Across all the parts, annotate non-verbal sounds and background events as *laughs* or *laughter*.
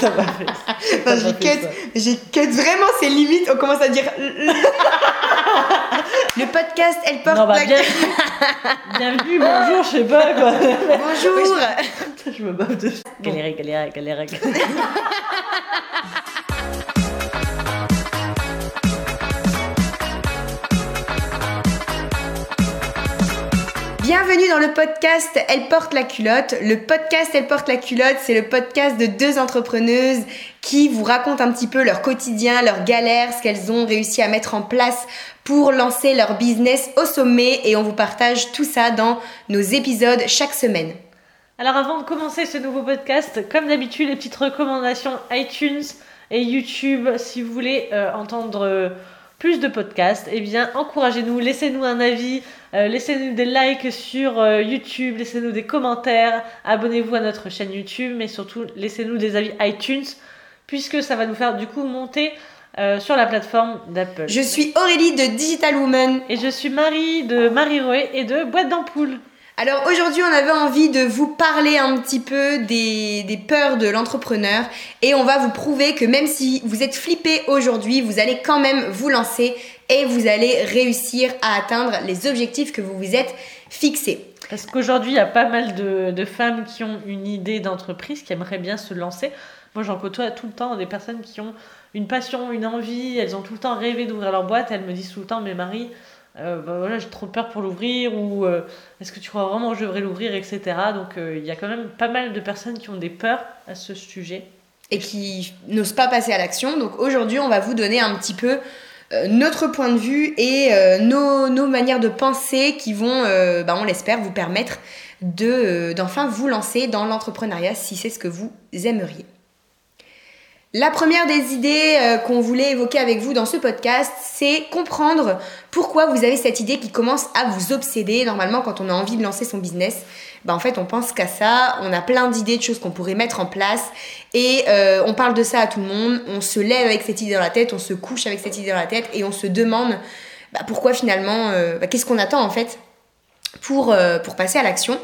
T'as pas fait T'as j'ai pas fait cut, ça. j'ai cut vraiment ses limites. On commence à dire. *laughs* Le podcast, elle porte Non, bah, la. bienvenue, bienvenue, bonjour, je sais pas quoi. Bonjour. *laughs* Je me bave de. Galérer, galérer, galérer. Bienvenue dans le podcast Elle porte la culotte. Le podcast Elle porte la culotte, c'est le podcast de deux entrepreneuses qui vous racontent un petit peu leur quotidien, leurs galères, ce qu'elles ont réussi à mettre en place pour lancer leur business au sommet et on vous partage tout ça dans nos épisodes chaque semaine. Alors avant de commencer ce nouveau podcast, comme d'habitude, les petites recommandations iTunes et YouTube. Si vous voulez euh, entendre euh, plus de podcasts, eh bien encouragez-nous, laissez-nous un avis, euh, laissez-nous des likes sur euh, YouTube, laissez-nous des commentaires, abonnez-vous à notre chaîne YouTube, mais surtout laissez-nous des avis iTunes, puisque ça va nous faire du coup monter euh, sur la plateforme d'Apple. Je suis Aurélie de Digital Woman. Et je suis Marie de Marie Roé et de Boîte d'Ampoule. Alors aujourd'hui, on avait envie de vous parler un petit peu des, peurs de l'entrepreneur et on va vous prouver que même si vous êtes flippé aujourd'hui, vous allez quand même vous lancer et vous allez réussir à atteindre les objectifs que vous vous êtes fixés. Parce qu'aujourd'hui, il y a pas mal de, de femmes qui ont une idée d'entreprise, qui aimeraient bien se lancer. Moi, j'en côtoie tout le temps des personnes qui ont une passion, une envie, elles ont tout le temps rêvé d'ouvrir leur boîte. Elles me disent tout le temps, mais Marie, euh, bah voilà, j'ai trop peur pour l'ouvrir, ou euh, est-ce que tu crois vraiment que je devrais l'ouvrir, etc. Donc, euh, il y a quand même pas mal de personnes qui ont des peurs à ce sujet. et qui n'osent pas passer à l'action. Donc aujourd'hui, on va vous donner un petit peu notre point de vue et nos, nos manières de penser qui vont, bah, on l'espère, vous permettre de, d'enfin vous lancer dans l'entrepreneuriat si c'est ce que vous aimeriez. La première des idées euh, qu'on voulait évoquer avec vous dans ce podcast, c'est comprendre pourquoi vous avez cette idée qui commence à vous obséder. Normalement, quand on a envie de lancer son business, bah en fait, on pense qu'à ça. On a plein d'idées de choses qu'on pourrait mettre en place et euh, on parle de ça à tout le monde. On se lève avec cette idée dans la tête, on se couche avec cette idée dans la tête et on se demande bah, pourquoi finalement, euh, bah, qu'est-ce qu'on attend en fait pour, pour passer à l'action.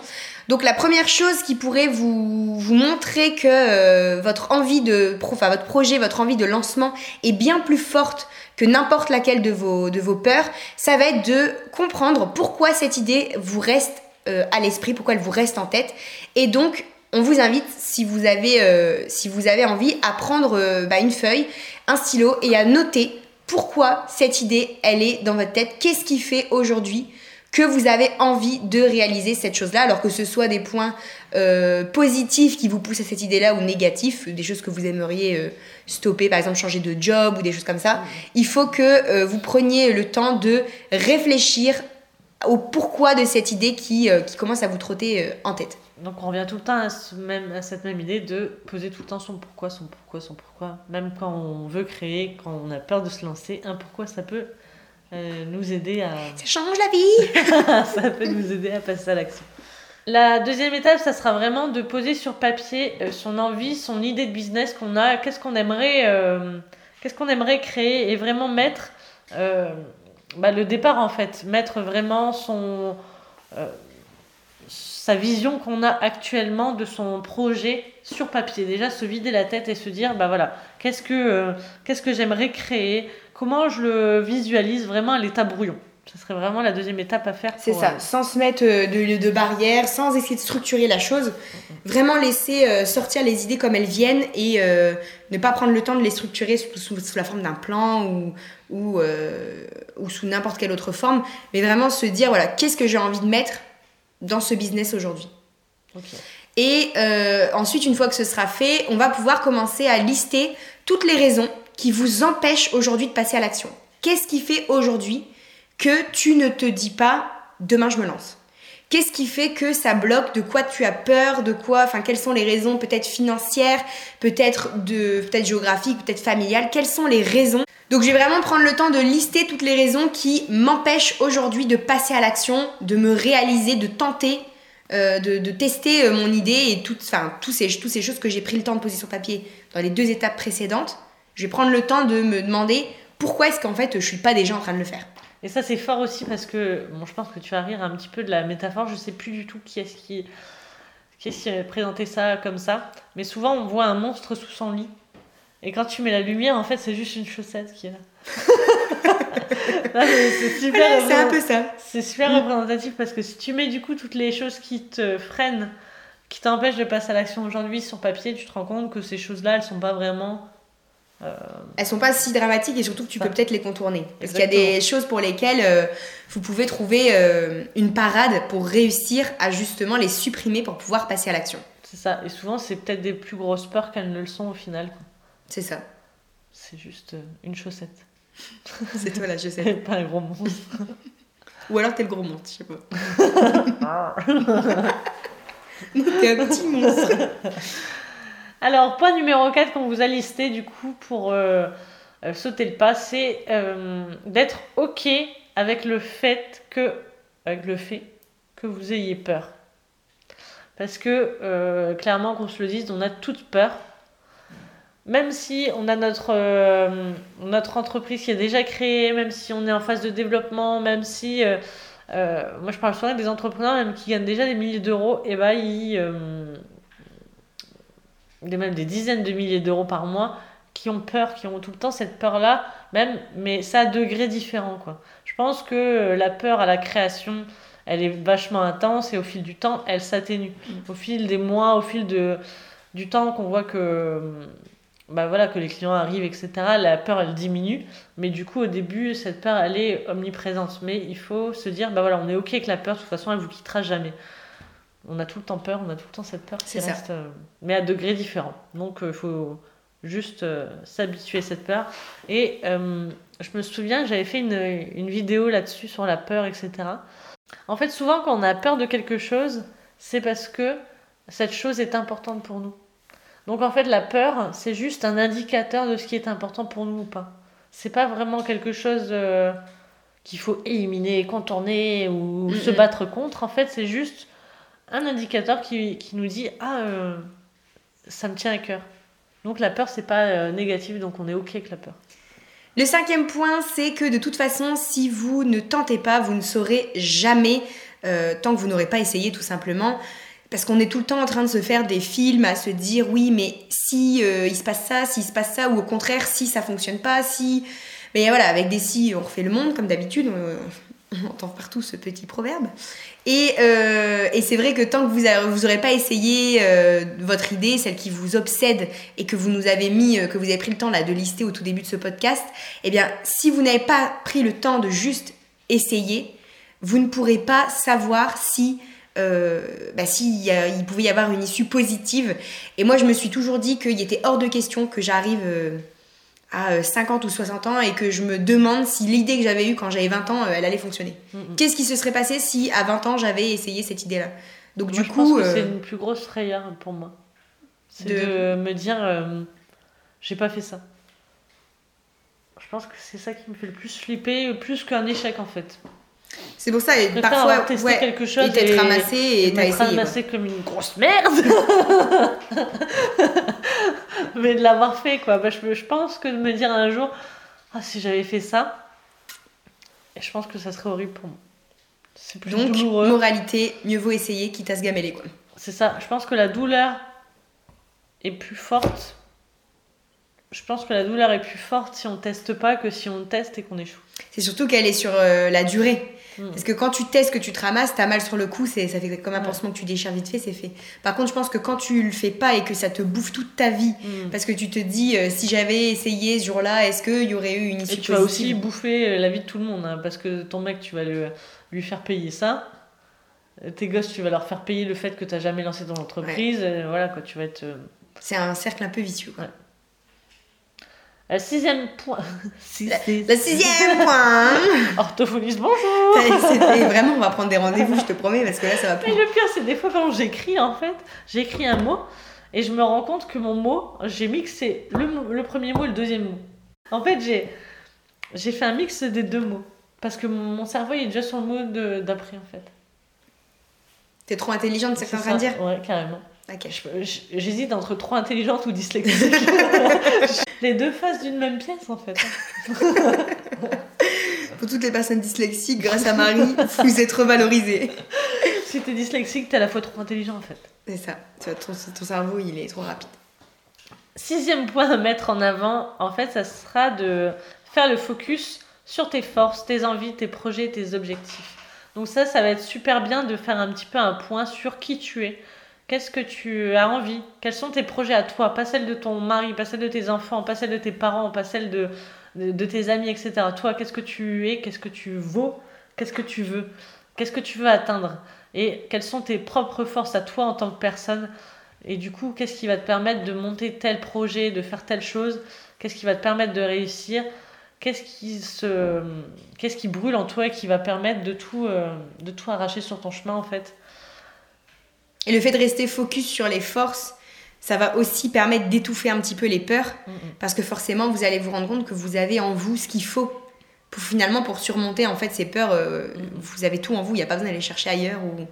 Donc la première chose qui pourrait vous, montrer que euh, votre envie de enfin, votre projet, votre envie de lancement est bien plus forte que n'importe laquelle de vos, peurs, ça va être de comprendre pourquoi cette idée vous reste euh, à l'esprit, pourquoi elle vous reste en tête. Et donc on vous invite, si vous avez, euh, envie, à prendre bah, une feuille, un stylo et à noter pourquoi cette idée, elle est dans votre tête. Qu'est-ce qui fait aujourd'hui que vous avez envie de réaliser cette chose-là, alors que ce soit des points euh, positifs qui vous poussent à cette idée-là ou négatifs, des choses que vous aimeriez euh, stopper, par exemple changer de job ou des choses comme ça. Il faut que euh, vous preniez le temps de réfléchir au pourquoi de cette idée qui, qui commence à vous trotter en tête. Donc, on revient tout le temps à, ce même, à cette même idée de poser tout le temps son pourquoi, son pourquoi, son pourquoi. Même quand on veut créer, quand on a peur de se lancer, un pourquoi ça peut euh, nous aider à. Ça change la vie *laughs* ça peut nous aider à passer à l'action. La deuxième étape, ça sera vraiment de poser sur papier euh, son envie, son idée de business qu'on a, qu'est-ce qu'on aimerait, euh, qu'est-ce qu'on aimerait créer et vraiment mettre euh, bah, le départ en fait, mettre vraiment son sa vision qu'on a actuellement de son projet sur papier. Déjà se vider la tête et se dire bah voilà, qu'est-ce que qu'est-ce que j'aimerais créer, comment je le visualise vraiment à l'état brouillon? Ce serait vraiment la deuxième étape à faire. C'est ça, euh, sans se mettre euh, de, de barrières, sans essayer de structurer la chose, vraiment laisser euh, sortir les idées comme elles viennent et euh, ne pas prendre le temps de les structurer sous, sous- sous la forme d'un plan ou, ou, euh, ou sous n'importe quelle autre forme, mais vraiment se dire voilà, qu'est-ce que j'ai envie de mettre dans ce business aujourd'hui? Et ensuite, une fois que ce sera fait, on va pouvoir commencer à lister toutes les raisons qui vous empêchent aujourd'hui de passer à l'action. Qu'est-ce qui fait aujourd'hui que tu ne te dis pas demain je me lance? Qu'est-ce qui fait que ça bloque? De quoi tu as peur? De quoi? Enfin, quelles sont les raisons peut-être financières, peut-être de, peut-être géographiques, peut-être familiales? Quelles sont les raisons? Donc, je vais vraiment prendre le temps de lister toutes les raisons qui m'empêchent aujourd'hui de passer à l'action, de me réaliser, de tenter euh, de, tester euh, mon idée et toutes, enfin, ces, toutes ces choses que j'ai pris le temps de poser sur papier dans les deux étapes précédentes, je vais prendre le temps de me demander pourquoi est-ce qu'en fait je suis pas déjà en train de le faire. Et ça, c'est fort aussi parce que, bon, je pense que tu vas rire un petit peu de la métaphore. Je sais plus du tout qui est-ce qui, qui présenté ça comme ça Mais souvent, on voit un monstre sous son lit. Et quand tu mets la lumière, en fait, c'est juste une chaussette qui est là. *laughs* c'est super. c'est un peu ça. C'est super représentatif parce que si tu mets du coup toutes les choses qui te freinent, qui t'empêchent de passer à l'action aujourd'hui sur papier, tu te rends compte que ces choses-là, elles sont pas vraiment. Euh... Elles sont pas si dramatiques et surtout que tu peux peut-être les contourner. Parce qu'il y a des choses pour lesquelles euh, vous pouvez trouver euh, une parade pour réussir à justement les supprimer pour pouvoir passer à l'action. C'est ça. Et souvent, c'est peut-être des plus grosses peurs qu'elles ne le sont au final. C'est ça. C'est juste euh, une chaussette. *laughs* C'est toi la chaussette. pas un gros monstre. Ou alors t'es le gros monstre, je sais pas. *laughs* t'es un petit monstre. *laughs* Alors, point numéro 4 qu'on vous a listé du coup pour euh, euh, sauter le pas, c'est d'être OK avec le fait que avec le fait que vous ayez peur. Parce que clairement qu'on se le dise, on a toute peur même si on a notre, euh, entreprise qui est déjà créée, même si on est en phase de développement, même si. Euh, euh, moi, je parle souvent des entrepreneurs même qui gagnent déjà des milliers d'euros, et bah, ils. Même des dizaines de milliers d'euros par mois, qui ont peur, qui ont tout le temps cette peur-là, même, mais ça à degrés différents, quoi. Je pense que la peur à la création, elle est vachement intense, et au fil du temps, elle s'atténue. Au fil des mois, au fil de, du temps qu'on voit que bah voilà, que les clients arrivent, etc., la peur, elle diminue. Mais du coup, au début, cette peur, elle est omniprésente. Mais il faut se dire, bah voilà, on est OK avec la peur, de toute façon, elle vous quittera jamais. On a tout le temps peur, on a tout le temps cette peur qui reste, euh, mais à degrés différents. Donc, il euh, faut juste euh, s'habituer à cette peur. Et je me souviens, j'avais fait une, une vidéo là-dessus sur la peur, etc. En fait, souvent, quand on a peur de quelque chose, c'est parce que cette chose est importante pour nous. Donc en fait, la peur, c'est juste un indicateur de ce qui est important pour nous ou pas. C'est pas vraiment quelque chose euh, qu'il faut éliminer, contourner ou se battre contre. En fait, c'est juste un indicateur qui, qui nous dit Ah, euh, ça me tient à cœur. Donc la peur, c'est pas euh, négatif, donc on est OK avec la peur. Le cinquième point, c'est que de toute façon, si vous ne tentez pas, vous ne saurez jamais, tant que vous n'aurez pas essayé tout simplement. Parce qu'on est tout le temps en train de se faire des films, à se dire oui, mais si euh, il se passe ça, si se passe ça, ou au contraire, si ça fonctionne pas, si. Mais voilà, avec des si, on refait le monde, comme d'habitude, *laughs* entend partout ce petit proverbe. Et, euh, c'est vrai que tant que vous n'aurez pas essayé euh, votre idée, celle qui vous obsède, et que vous nous avez mis, que vous avez pris le temps de lister au tout début de ce podcast, eh bien, si vous n'avez pas pris le temps de juste essayer, vous ne pourrez pas savoir si euh, bah, il pouvait y avoir une issue positive. Et moi, je me suis toujours dit qu'il était hors de question que j'arrive euh, à 50 euh, ou 60 ans et que je me demande si l'idée que j'avais eue quand j'avais 20 ans, elle allait fonctionner. Mm, mm. Qu'est-ce qui se serait passé si à 20 ans j'avais essayé cette idée-là? Donc du coup, c'est une plus grosse frayeur pour moi. C'est de... me dire, j'ai pas fait ça. Je pense que c'est ça qui me fait le plus flipper, plus qu'un échec en fait. C'est pour ça, et parfois, ouais, quelque chose et t'être ramassé et t'as essayé. ramassé comme une grosse merde *laughs* Mais de l'avoir fait, quoi. Bah, je, je, pense que de me dire un jour, ah, si j'avais fait ça, je pense que ça serait horrible pour moi. C'est plus Donc, moralité, mieux vaut essayer quitte à se gameler, quoi. C'est ça. Je pense que la douleur est plus forte. Je pense que la douleur est plus forte si on teste pas que si on teste et qu'on échoue. C'est surtout qu'elle est sur euh, la durée. Mm. Parce que quand tu testes, que tu te ramasses, t'as mal sur le coup, ça fait comme un pansement que tu déchires vite fait, c'est fait. Par contre, je pense que quand tu le fais pas et que ça te bouffe toute ta vie, mm. parce que tu te dis, euh, si j'avais essayé ce jour-là, est-ce qu'il y aurait eu une issue et tu vas aussi bouffer euh, la vie de tout le monde, hein, parce que ton mec, tu vas lui faire payer ça. Tes gosses, tu vas leur faire payer le fait que tu n'as jamais lancé ton entreprise. Voilà, quoi, tu vas être. C'est un cercle un peu vicieux. *laughs* Le sixième point. Le sixième point. Orthophoniste, bonjour. *laughs* vraiment, on va prendre des rendez-vous, je te promets, parce que là, ça va plus. Mais le pire, c'est des fois quand j'écris, en fait, j'écris un mot et je me rends compte que mon mot, j'ai mixé le, le premier mot et le deuxième mot. En fait, j'ai, j'ai fait un mix des deux mots. Parce que mon cerveau il est déjà sur le mot d'après, en fait. T'es trop intelligente, c'est ce que de dire Ouais, carrément. J'hésite entre trop intelligente ou dyslexique. *laughs* les deux faces d'une même pièce, en fait. *laughs* Pour toutes les personnes dyslexiques, grâce à Marie, vous êtes revalorisées. *laughs* Si t'es dyslexique, t'es à la fois trop intelligent en fait. C'est ça. Ton cerveau, il est trop rapide. Sixième point à mettre en avant, en fait, ça sera de faire le focus sur tes forces, tes envies, tes projets, tes objectifs. Donc ça, ça va être super bien de faire un petit peu un point sur qui tu es. Qu'est-ce que tu as envie? Quels sont tes projets à toi? Pas celles de ton mari, pas celles de tes enfants, pas celles de tes parents, pas celles de, tes amis, etc. Toi, qu'est-ce que tu es? Qu'est-ce que tu vaux? Qu'est-ce que tu veux? Qu'est-ce que tu veux atteindre? Et quelles sont tes propres forces à toi en tant que personne? Et du coup, qu'est-ce qui va te permettre de monter tel projet, de faire telle chose? Qu'est-ce qui va te permettre de réussir? Qu'est-ce qui, se... brûle en toi et qui va permettre de tout, euh, de tout arracher sur ton chemin en fait? Et le fait de rester focus sur les forces, ça va aussi permettre d'étouffer un petit peu les peurs. Mm, mm. Parce que forcément, vous allez vous rendre compte que vous avez en vous ce qu'il faut. Pour, finalement, pour surmonter en fait ces peurs, euh, Mhm. vous avez tout en vous. Il n'y a pas besoin d'aller chercher ailleurs ou,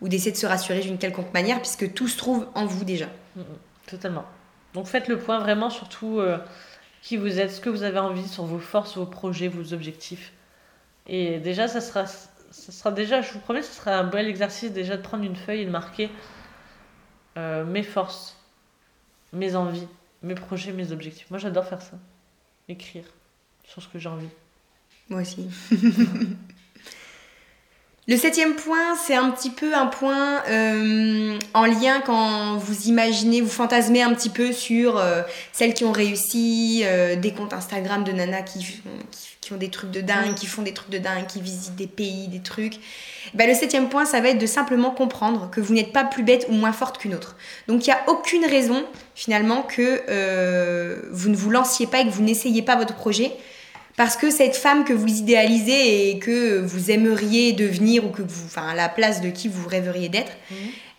ou d'essayer de se rassurer d'une quelconque manière, puisque tout se trouve en vous déjà. Totalement. Donc faites le point vraiment sur tout euh, qui vous êtes, ce que vous avez envie, sur vos forces, vos projets, vos objectifs. Et déjà, ça sera, ça sera déjà, je vous promets, ce sera un bel exercice déjà de prendre une feuille et de marquer euh, mes forces, mes envies, mes projets, mes objectifs. Moi, j'adore faire ça. Écrire sur ce que j'ai envie. Moi aussi. *laughs* Le septième point, c'est un petit peu un point euh, en lien quand vous imaginez, vous fantasmez un petit peu sur euh, celles qui ont réussi, euh, des comptes Instagram de nanas qui, font- qui, qui ont des trucs de dingue, qui font des trucs de dingue, qui visitent des pays, des trucs. Ben, le septième point, ça va être de simplement comprendre que vous n'êtes pas plus bête ou moins forte qu'une autre. Donc il n'y a aucune raison finalement que vous ne vous lanciez pas et que vous n'essayiez pas votre projet. Parce que cette femme que vous idéalisez et que vous aimeriez devenir ou que vous, enfin, à la place de qui vous rêveriez d'être,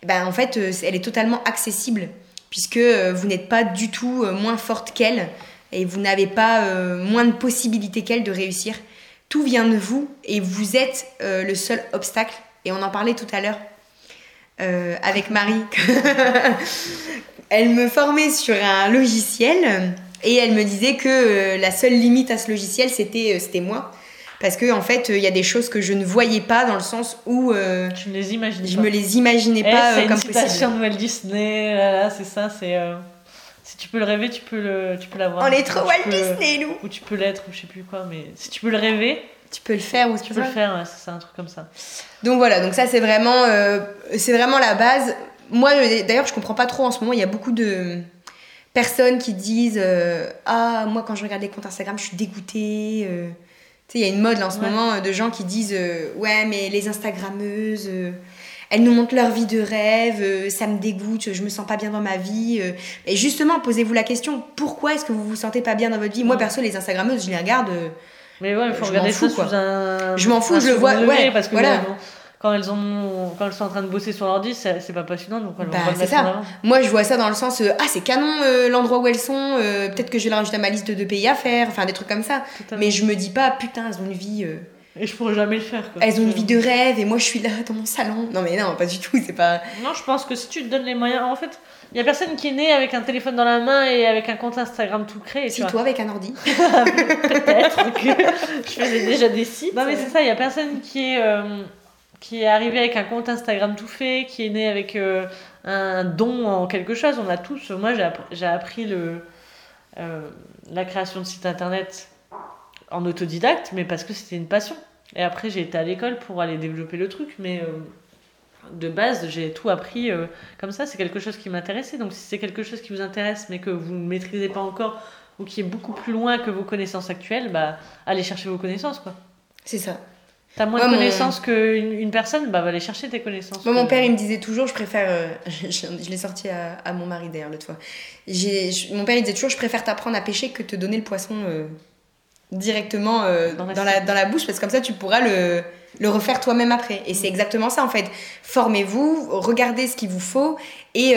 ben en fait, euh, elle est totalement accessible puisque euh, vous n'êtes pas du tout euh, moins forte qu'elle et vous n'avez pas euh, moins de possibilités qu'elle de réussir. Tout vient de vous et vous êtes euh, le seul obstacle. Et on en parlait tout à l'heure euh, avec Marie. *laughs* elle me formait sur un logiciel et elle me disait que euh, la seule limite à ce logiciel, c'était euh, c'était moi. Parce que en fait, il y a des choses que je ne voyais pas dans le sens où euh, Tu ne les imagines je pas. me les imaginais Eh, pas c'est euh, une comme citation possible. de Walt Disney, là, là, c'est ça, c'est... euh, Si tu peux le rêver, tu peux le, tu peux l'avoir. On est trop Walt peux- Disney, nous Ou tu peux l'être, ou je sais plus quoi, mais si tu peux le rêver, Tu peux le faire ou tu peux le faire, ouais, c'est un truc comme ça. Donc voilà, donc ça c'est vraiment, euh, c'est vraiment la base. Moi euh, d'ailleurs je comprends pas trop en ce moment, il y a beaucoup de personnes qui disent euh, Ah, moi quand je regarde les comptes Instagram je suis dégoûtée. euh. Tu sais, il y a une mode là en ce Ouais. moment euh, de gens qui disent euh, Ouais, mais les Instagrammeuses, euh, elles nous montrent leur vie de rêve, euh, ça me dégoûte, je me sens pas bien dans ma vie. euh. Et justement, posez-vous la question pourquoi est-ce que vous vous sentez pas bien dans votre vie? Moi perso, les Instagrammeuses, je les regarde. euh, Mais ouais, il faut regarder fous, ça quoi. sous un. Je m'en fous, un je le vois, ouais, parce que voilà. Quand elles ont, quand elles sont en train de bosser sur l'ordi, c'est pas passionnant, donc Bah, c'est ça. Moi, je vois ça dans le sens euh, ah c'est canon euh, l'endroit où elles sont. euh, Peut-être que je vais rajouter à ma liste de pays à faire. Enfin des trucs comme ça. Mais je me dis pas putain elles ont une vie. Et je pourrais jamais le faire. Quoi. elles ont une vie de rêve et moi je suis là dans mon salon. Non mais non pas du tout. C'est pas. Non, je pense que si tu te donnes les moyens, en fait, il y a personne qui est né avec un téléphone dans la main et avec un compte Instagram tout créé. tu Si vois. toi avec un ordi. *laughs* Peut-être que je faisais déjà des sites. Non, mais c'est ça, il y a personne qui est, euh, qui est arrivé avec un compte Instagram tout fait, qui est né avec euh, un don en quelque chose. On a tous. Moi, j'ai appris, appris le, euh, la création de sites internet en autodidacte, mais parce que c'était une passion. Et après, j'ai été à l'école pour aller développer le truc, mais. euh, de base, j'ai tout appris comme ça, c'est quelque chose qui m'intéressait. Donc si c'est quelque chose qui vous intéresse mais que vous ne maîtrisez pas encore ou qui est beaucoup plus loin que vos connaissances actuelles, bah allez chercher vos connaissances quoi. C'est ça. T'as moins de mon- connaissances qu'une une personne, bah va aller chercher tes connaissances. Moi, mon père, il me disait toujours, je préfère. euh, *laughs* je je l'ai sorti à, à mon mari d'ailleurs l'autre fois. Je- mon père, il disait toujours, je préfère t'apprendre à pêcher que te donner le poisson euh, directement euh, Dans dans, la dans la bouche, parce que comme ça, tu pourras le, le refaire toi-même après. Et c'est exactement ça en fait. Formez-vous, regardez ce qu'il vous faut et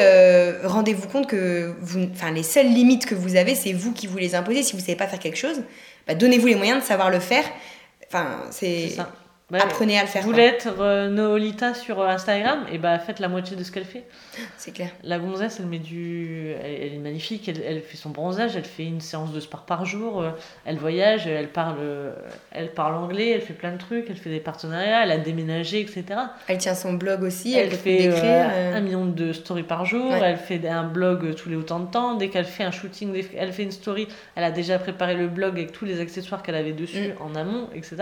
rendez-vous compte que vous, les seules limites que vous avez, c'est vous qui vous les imposez. Si vous savez pas faire quelque chose, bah, donnez-vous les moyens de savoir le faire. Enfin, c'est. Ça. Bah, Apprenez à le faire. vous voulez être euh, Noolita sur euh, Instagram, et bah faites la moitié de ce qu'elle fait. C'est clair. La gonzesse, elle met du. Elle, elle est magnifique, elle, elle fait son bronzage, elle fait une séance de sport par jour, euh, elle voyage, elle parle, euh, elle parle anglais, elle fait plein de trucs, elle fait des partenariats, elle a déménagé, etc. Elle tient son blog aussi, Elle, elle, fait d'écrire. un million de stories par jour, Ouais. elle fait un blog tous les autant de temps, dès qu'elle fait un shooting, qu'elle fait une story, elle a déjà préparé le blog avec tous les accessoires qu'elle avait dessus Mm. en amont, etc.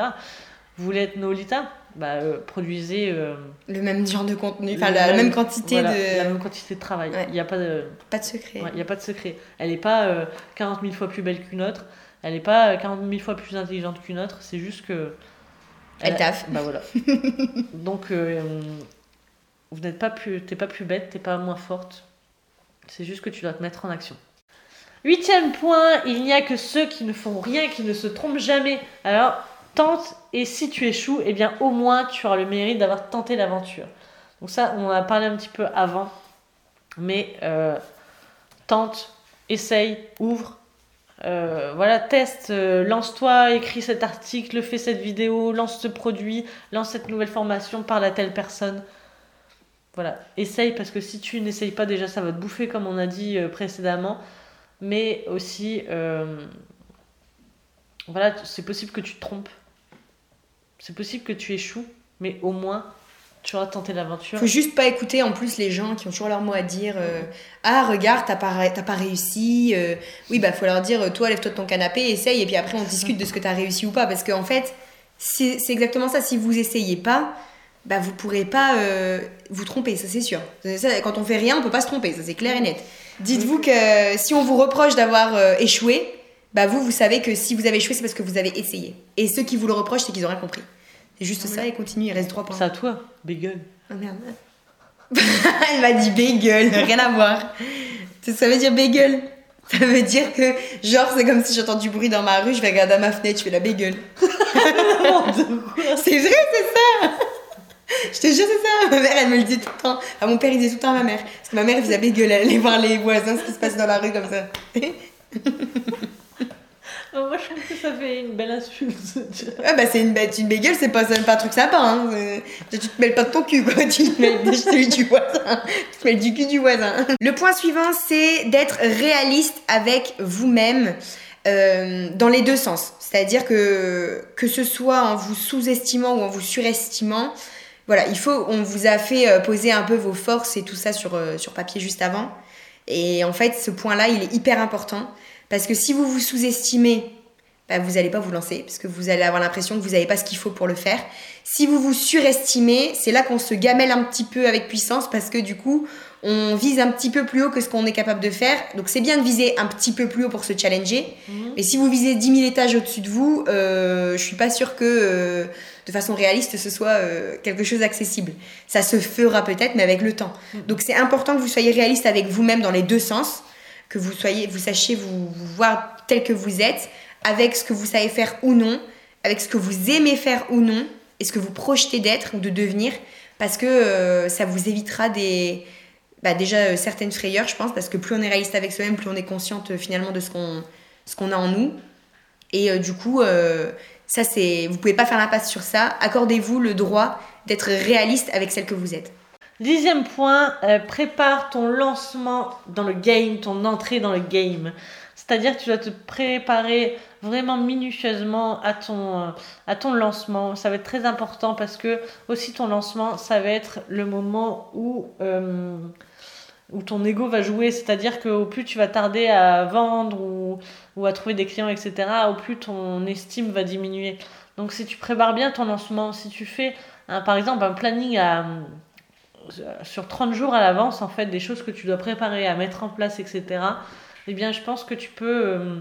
Vous voulez être Nolita bah, euh, Produisez euh, Le même genre de contenu, enfin la, même quantité voilà, de. la même quantité de travail. Il Ouais. n'y a pas de... Pas de secret. Ouais, Il n'y a pas de secret. Elle n'est pas euh, 40 000 fois plus belle qu'une autre. Elle n'est pas euh, 40 000 fois plus intelligente qu'une autre. C'est juste que. Elle a- taffe. Bah voilà. *laughs* Donc, euh, vous n'êtes pas plus. T'es pas plus bête, t'es pas moins forte. C'est juste que tu dois te mettre en action. Huitième point, il n'y a que ceux qui ne font rien, qui ne se trompent jamais. Alors, tente et si tu échoues, eh bien au moins tu auras le mérite d'avoir tenté l'aventure. Donc ça, on en a parlé un petit peu avant. Mais euh, tente, essaye, ouvre. Euh, voilà, teste, euh, lance-toi, écris cet article, fais cette vidéo, lance ce produit, lance cette nouvelle formation, parle à telle personne. Voilà, essaye parce que si tu n'essayes pas déjà, ça va te bouffer comme on a dit précédemment. Mais aussi, voilà, c'est possible que tu te trompes. C'est possible que tu échoues, mais au moins tu auras tenté l'aventure. Faut juste pas écouter en plus les gens qui ont toujours leur mot à dire. euh, ah, regarde, t'as pas, t'as pas réussi. euh, oui, bah faut leur dire, euh, toi, lève-toi de ton canapé, essaye, et puis après on discute de ce que t'as réussi ou pas. Parce qu'en fait, c'est exactement ça. Si vous essayez pas, bah vous pourrez pas euh, vous tromper, ça c'est sûr. Ça, quand on fait rien, on peut pas se tromper, ça c'est clair et net. Dites-vous que si on vous reproche d'avoir échoué, bah vous, vous savez que si vous avez échoué, c'est parce que vous avez essayé. Et ceux qui vous le reprochent, c'est qu'ils ont rien compris. C'est juste ça, et continue, il reste trois points. C'est à toi, Bagel. Oh merde. *laughs* Elle m'a dit bagel, rien à voir. Ça veut dire bagel Ça veut dire que, genre, c'est comme si j'entends du bruit dans ma rue, je vais regarder à ma fenêtre, je fais la bagel. *laughs* C'est vrai, c'est ça Je te jure, c'est ça. Ma mère, elle me le dit tout le temps. Ah, mon père, il disait tout le temps à ma mère. Parce que ma mère, elle faisait bagel, elle allait voir les voisins, ce qui se passe dans la rue, comme ça. *laughs* Oh, moi, je trouve que ça fait une belle insulte. Ah bah c'est une, une bagel, c'est pas, pas un truc sympa. Hein. Euh, Tu te mêles pas de ton cul, quoi. *laughs* Tu te mêles celui du voisin. Tu te mêles du cul du voisin. Le point suivant, c'est d'être réaliste avec vous-même euh, dans les deux sens. C'est-à-dire que que ce soit en vous sous-estimant ou en vous surestimant, voilà, il faut. On vous a fait euh, poser un peu vos forces et tout ça sur sur papier juste avant. Et en fait, ce point-là, il est hyper important parce que si vous vous sous-estimez bah, vous n'allez pas vous lancer parce que vous allez avoir l'impression que vous n'avez pas ce qu'il faut pour le faire. Si vous vous surestimez, c'est là qu'on se gamelle un petit peu avec puissance parce que du coup, on vise un petit peu plus haut que ce qu'on est capable de faire. Donc c'est bien de viser un petit peu plus haut pour se challenger. Mais si vous visez 10 000 étages au-dessus de vous, euh, je suis pas sûre que euh, de façon réaliste ce soit euh, quelque chose d'accessible. Ça se fera peut-être, mais avec le temps. Donc c'est important que vous soyez réaliste avec vous-même dans les deux sens, que vous soyez, vous sachiez vous, voir tel que vous êtes, avec ce que vous savez faire ou non, avec ce que vous aimez faire ou non, et ce que vous projetez d'être ou de devenir, parce que euh, ça vous évitera des, bah, déjà euh, certaines frayeurs, je pense, parce que plus on est réaliste avec soi-même, plus on est consciente euh, finalement de ce qu'on ce qu'on a en nous. Et du coup, ça c'est, vous pouvez pas faire l'impasse sur ça. Accordez-vous le droit d'être réaliste avec celle que vous êtes. Dixième point, euh, prépare ton lancement dans le game, ton entrée dans le game. C'est-à-dire que tu dois te préparer vraiment minutieusement à ton, euh, à ton lancement. Ça va être très important parce que aussi ton lancement, ça va être le moment où, euh, ton ego va jouer. C'est-à-dire qu'au plus tu vas tarder à vendre ou, à trouver des clients, etc., au plus ton estime va diminuer. Donc si tu prépares bien ton lancement, si tu fais par exemple un planning à, sur 30 jours à l'avance, en fait, des choses que tu dois préparer, à mettre en place, etc., eh bien, je pense que tu peux euh,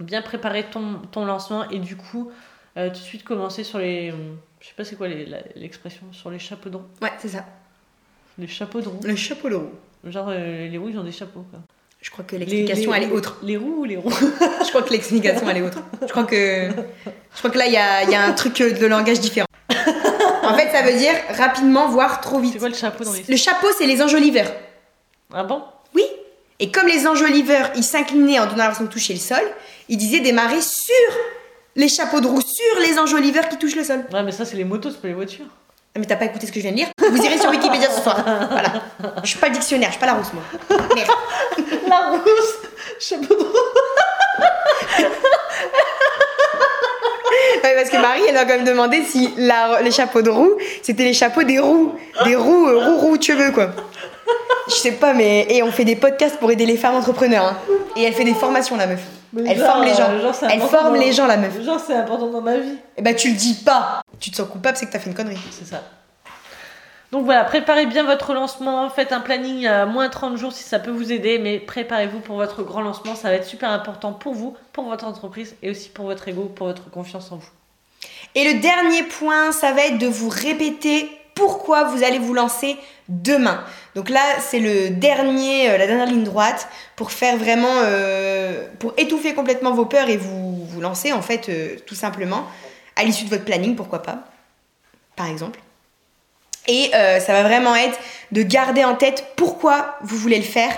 bien préparer ton, ton lancement et du coup, euh, tout de suite commencer sur les. euh, je sais pas c'est quoi les- l'expression, sur les chapeaux de roue. Ouais, c'est ça. Les chapeaux de roue. Le chapeau de roue. Genre, euh, les roues, ils ont des chapeaux, quoi. Je crois que Les- l'explication les- elle est autre. Les roues ou les roues? *laughs* Je crois que l'explication elle est autre. Je crois que, je crois que là il y a, il y a un truc de langage différent. En fait, ça veut dire rapidement, voire trop C'est vite. quoi le chapeau dans les. Le chapeau, c'est les enjoliveurs. Ah bon? Oui. Et comme les enjoliveurs, ils s'inclinaient en donnant l'impression de toucher le sol, ils disaient démarrer sur les chapeaux de roue, sur les enjoliveurs qui touchent le sol. Ouais, mais ça, c'est les motos, c'est pas les voitures. Ah, Mais t'as pas écouté ce que je viens de lire? Vous irez sur Wikipédia ce soir. Voilà. Je suis pas le dictionnaire, je suis pas la rousse moi. Merde. *laughs* La rousse chapeau de roue. *laughs* Ouais, parce que Marie, elle a quand même demandé si la- les chapeaux de roue, c'était les chapeaux des roues. Des roues, euh, roues, roues, cheveux, quoi. Je sais pas, mais. Et on fait des podcasts pour aider les femmes entrepreneurs. hein. Et elle fait des formations, la meuf. Mais Elle forme les gens. euh, c'est Elle important forme dans- les gens, la meuf. Genre, c'est important dans ma vie. Et bah, tu le dis pas. Tu te sens coupable, c'est que t'as fait une connerie. C'est ça. Donc voilà, préparez bien votre lancement, faites un planning à moins 30 jours si ça peut vous aider, mais préparez-vous pour votre grand lancement, ça va être super important pour vous, pour votre entreprise et aussi pour votre ego, pour votre confiance en vous. Et le dernier point, ça va être de vous répéter pourquoi vous allez vous lancer demain. Donc là, c'est euh, la dernière ligne droite pour faire vraiment, euh, pour étouffer complètement vos peurs et vous vous lancer en fait euh, tout simplement à l'issue de votre planning, pourquoi pas, par exemple. Et euh, ça va vraiment être de garder en tête pourquoi vous voulez le faire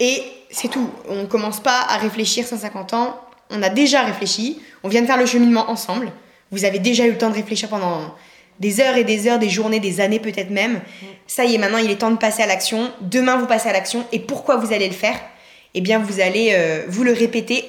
et c'est tout. On commence pas à réfléchir 150 ans. On a déjà réfléchi. On vient de faire le cheminement ensemble. Vous avez déjà eu le temps de réfléchir pendant des heures et des heures, des journées, des années peut-être même. Ça y est, maintenant il est temps de passer à l'action. Demain vous passez à l'action. Et pourquoi vous allez le faire? Eh bien vous allez euh, vous le répéter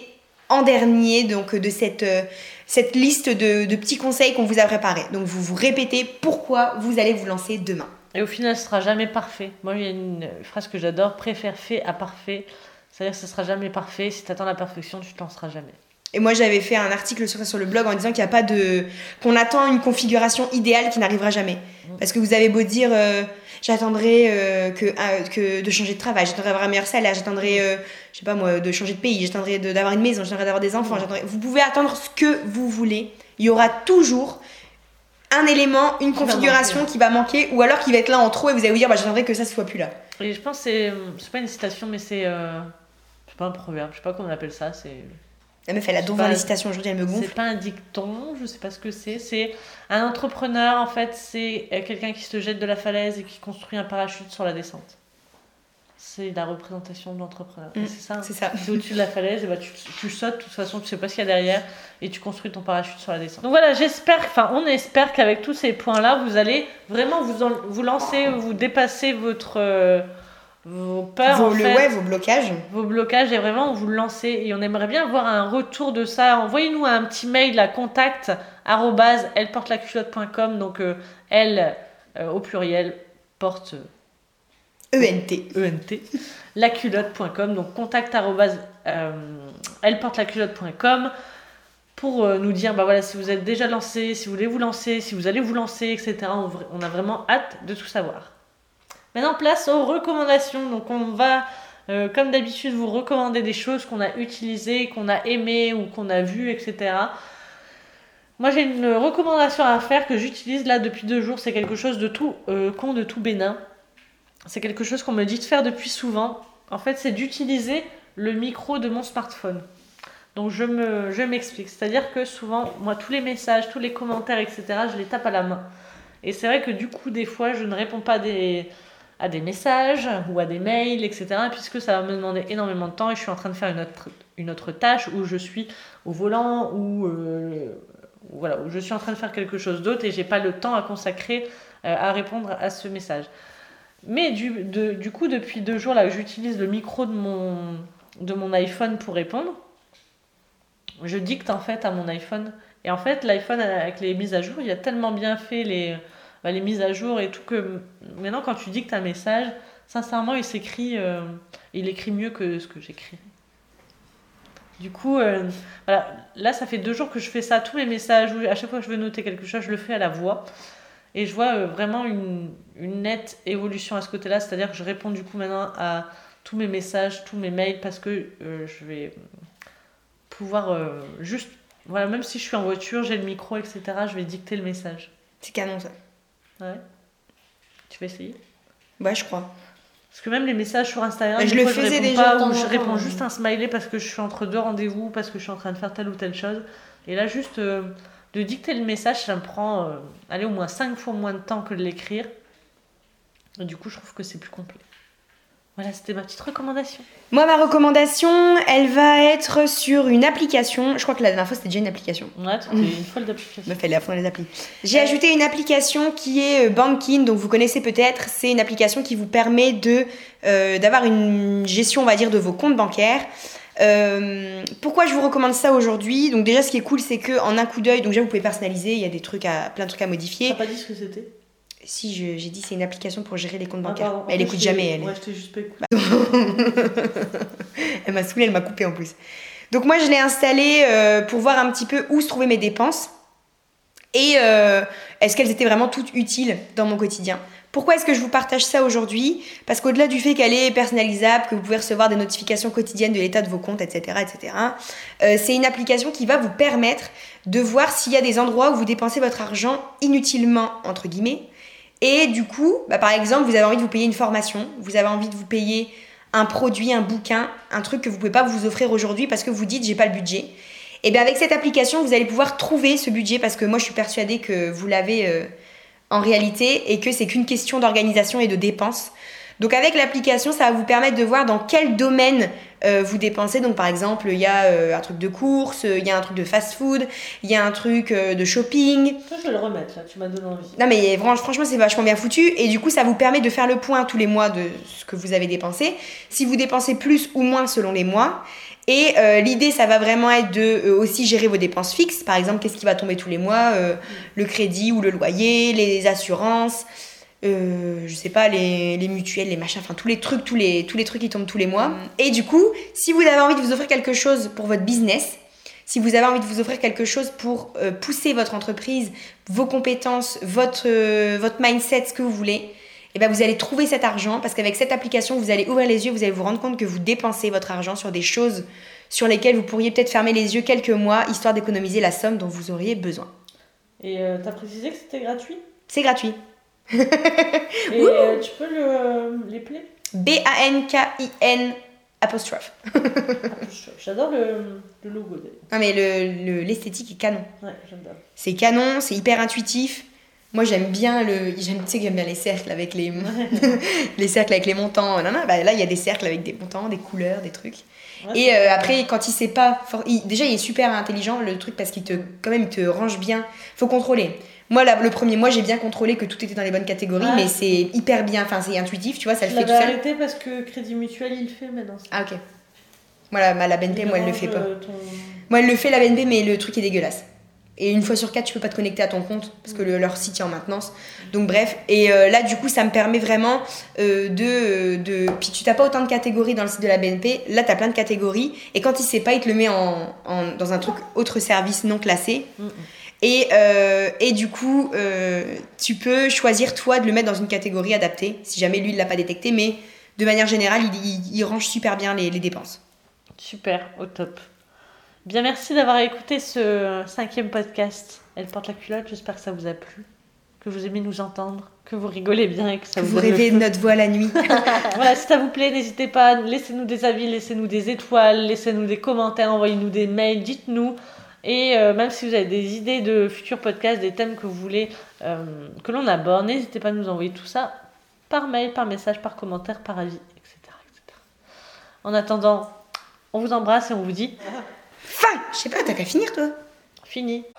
en dernier donc de cette, euh, cette liste de, petits conseils qu'on vous a préparés. Donc vous vous répétez pourquoi vous allez vous lancer demain. Et au final, ce sera jamais parfait. Moi, il y a une phrase que j'adore, préfère fait à parfait. C'est-à-dire que ce sera jamais parfait. Si tu attends la perfection, tu te lanceras jamais. Et moi, j'avais fait un article sur ça sur le blog en disant qu'il n'y a pas de. qu'on attend une configuration idéale qui n'arrivera jamais. Parce que vous avez beau dire, euh, j'attendrai euh, que, euh, que de changer de travail, j'attendrai d'avoir un meilleur salaire, j'attendrai, euh, je sais pas moi, de changer de pays, j'attendrai d'avoir une maison, j'attendrai d'avoir des enfants, j'attendrai. Vous pouvez attendre ce que vous voulez. Il y aura toujours un élément, une configuration qui va manquer, ou alors qui va être là en trop et vous allez vous dire, bah, j'attendrai que ça ne soit plus là. Et je pense que c'est. C'est pas une citation, mais c'est. C'est pas un proverbe, je sais pas comment on appelle ça. C'est. La meuf, elle a devant les citations aujourd'hui, elle me gonfle. C'est pas un dicton, je sais pas ce que c'est. C'est un entrepreneur, en fait, c'est euh, quelqu'un qui se jette de la falaise et qui construit un parachute sur la descente. C'est la représentation de l'entrepreneur. Mm, c'est ça. hein. C'est ça. C'est au-dessus de la falaise, et bah tu, tu sautes, de toute façon, tu sais pas ce qu'il y a derrière, et tu construis ton parachute sur la descente. Donc voilà, j'espère, enfin, on espère qu'avec tous ces points-là, vous allez vraiment vous, en- vous lancer, vous dépasser votre. Euh, vos peurs, Vos, en fait ouais, vos blocages. vos blocages et vraiment vous le lancez et on aimerait bien avoir un retour de ça. Envoyez-nous un petit mail à contact elleportelaculotte.com donc euh, elle euh, au pluriel porte ENT. ENT laculotte.com donc contact euh, elleportelaculotte.com pour euh, nous dire bah voilà si vous êtes déjà lancé, si vous voulez vous lancer, si vous allez vous lancer, etc. On a vraiment hâte de tout savoir. Maintenant place aux recommandations. Donc on va euh, comme d'habitude vous recommander des choses qu'on a utilisées, qu'on a aimées ou qu'on a vues, etc. Moi j'ai une recommandation à faire que j'utilise là depuis deux jours. C'est quelque chose de tout euh, con, de tout bénin. C'est quelque chose qu'on me dit de faire depuis souvent. En fait, c'est d'utiliser le micro de mon smartphone. Donc je me, je m'explique. C'est-à-dire que souvent, moi, tous les messages, tous les commentaires, etc., je les tape à la main. Et c'est vrai que du coup, des fois, je ne réponds pas des, à des messages ou à des mails, etc., puisque ça va me demander énormément de temps et je suis en train de faire une autre, une autre tâche où je suis au volant ou euh, voilà, où je suis en train de faire quelque chose d'autre et j'ai pas le temps à consacrer euh, à répondre à ce message. Mais du, du coup, depuis deux jours, là, j'utilise le micro de mon, de mon iPhone pour répondre. Je dicte en fait à mon iPhone. Et en fait, l'iPhone, avec les mises à jour, il a tellement bien fait les, bah, les mises à jour et tout que maintenant, quand tu dictes un message, sincèrement, il s'écrit, euh, il écrit mieux que ce que j'écris. Du coup, euh, voilà, là, ça fait deux jours que je fais ça. Tous mes messages, à chaque fois que je veux noter quelque chose, je le fais à la voix. Et je vois euh, vraiment une, une nette évolution à ce côté-là. C'est-à-dire que je réponds du coup maintenant à tous mes messages, tous mes mails, parce que je vais pouvoir juste. Voilà, même si je suis en voiture, j'ai le micro, etc., je vais dicter le message. C'est canon ça. Ouais. Tu vas essayer Ouais, je crois. Parce que même les messages sur Instagram, Bah, je le fois, faisais réponds déjà pas, ou je réponds juste un smiley parce que je suis entre deux rendez-vous, parce que je suis en train de faire telle ou telle chose. Et là, juste euh, de dicter le message, ça me prend euh, allez, au moins 5 fois moins de temps que de l'écrire. Et du coup, je trouve que c'est plus complet. Voilà, c'était ma petite recommandation. Moi, ma recommandation, elle va être sur une application. Je crois que la dernière fois, c'était déjà une application. Ouais, c'était une folle d'application. Me fait la fin les applis. J'ai ajouté une application qui est euh, Bankin, donc vous connaissez peut-être. C'est une application qui vous permet de euh, d'avoir une gestion, on va dire, de vos comptes bancaires. Euh, pourquoi je vous recommande ça aujourd'hui? Donc déjà, ce qui est cool, c'est que en un coup d'œil, donc déjà vous pouvez personnaliser. Il y a des trucs à plein de trucs à modifier. T'as pas dit ce que c'était? Si j'ai dit, c'est une application pour gérer les comptes Ah, bancaires. pardon. Elle écoute jamais, elle. Ouais, je t'ai juste pas écouté. elle m'a saoulée, elle m'a coupé en plus. Donc moi, je l'ai installée euh, pour voir un petit peu où se trouvaient mes dépenses et euh, est-ce qu'elles étaient vraiment toutes utiles dans mon quotidien? Pourquoi est-ce que je vous partage ça aujourd'hui? Parce qu'au-delà du fait qu'elle est personnalisable, que vous pouvez recevoir des notifications quotidiennes de l'état de vos comptes, etc., etc., euh, c'est une application qui va vous permettre de voir s'il y a des endroits où vous dépensez votre argent inutilement, entre guillemets. Et du coup, bah, par exemple, vous avez envie de vous payer une formation, vous avez envie de vous payer un produit, un bouquin, un truc que vous pouvez pas vous offrir aujourd'hui parce que vous dites j'ai pas le budget. Et bien avec cette application, vous allez pouvoir trouver ce budget parce que moi je suis persuadée que vous l'avez euh, en réalité et que c'est qu'une question d'organisation et de dépenses. Donc avec l'application, ça va vous permettre de voir dans quel domaine euh, vous dépensez. Donc par exemple, il y a euh, un truc de course, il y a un truc de fast-food, il y a un truc euh, de shopping, Toi, je vais le remettre là, tu m'as donné envie. non mais fran- franchement c'est vachement bien foutu et du coup ça vous permet de faire le point tous les mois de ce que vous avez dépensé, si vous dépensez plus ou moins selon les mois. Et euh, l'idée ça va vraiment être de euh, aussi gérer vos dépenses fixes, par exemple qu'est-ce qui va tomber tous les mois, euh, le crédit ou le loyer, les assurances, euh, je sais pas les, les mutuelles, les machins, enfin tous les trucs, tous les, tous les trucs qui tombent tous les mois. Et du coup si vous avez envie de vous offrir quelque chose pour votre business, si vous avez envie de vous offrir quelque chose pour euh, pousser votre entreprise, vos compétences, votre, euh, votre mindset, ce que vous voulez, et ben vous allez trouver cet argent parce qu'avec cette application, vous allez ouvrir les yeux, vous allez vous rendre compte que vous dépensez votre argent sur des choses sur lesquelles vous pourriez peut-être fermer les yeux quelques mois histoire d'économiser la somme dont vous auriez besoin. Et euh, t'as précisé que c'était gratuit? C'est gratuit. Et euh, tu peux le, euh, les play B-A-N-K-I-N apostrophe. J'adore le, le logo d'ailleurs. Non mais le- le- l'esthétique est canon. Ouais, j'adore. C'est canon, c'est hyper intuitif. Moi j'aime bien le. j'aime- Tu sais que j'aime bien les cercles avec les. *laughs* les cercles avec les montants. Non, non, bah là il y a des cercles avec des montants, des couleurs, des trucs. Ouais, Et euh, après, quand il sait pas, for- il- déjà il est super intelligent le truc parce qu'il te, quand même, il te range bien. Faut contrôler. Moi, là, le premier mois, j'ai bien contrôlé que tout était dans les bonnes catégories, mais c'est hyper bien, enfin c'est intuitif, tu vois, ça le Je fait tout seul. arrêté parce que Crédit Mutuel il le fait maintenant. Ah ok. Voilà, ma- la BNP, Il moi elle le fait pas. euh, ton- Moi elle le fait la BNP, mais le truc est dégueulasse. Et une fois sur quatre, tu peux pas te connecter à ton compte parce que le- leur site est en maintenance. Donc bref, et euh, là du coup, ça me permet vraiment euh, de, de. Puis tu t'as pas autant de catégories dans le site de la BNP. Là, t'as plein de catégories. Et quand il sait pas, il te le met en, en- dans un truc autre service non classé. Mm, mm. Et, euh, et du coup, euh, tu peux choisir toi de le mettre dans une catégorie adaptée, si jamais lui il l'a pas détecté. Mais de manière générale, il, il- il range super bien les, les dépenses. Super, au top. Bien, merci d'avoir écouté ce cinquième podcast. Elle porte la culotte, j'espère que ça vous a plu, que vous aimez nous entendre, que vous rigolez bien et que ça Que vous, vous rêvez de notre voix la nuit. *laughs* voilà, si ça vous plaît, n'hésitez pas, laissez-nous des avis, laissez-nous des étoiles, laissez-nous des commentaires, envoyez-nous des mails, dites-nous. Et euh, même si vous avez des idées de futurs podcasts, des thèmes que vous voulez euh, que l'on aborde, n'hésitez pas à nous envoyer tout ça par mail, par message, par commentaire, par avis, etc. etc. En attendant, on vous embrasse et on vous dit Fin Je sais pas, t'as qu'à finir toi fini. *laughs*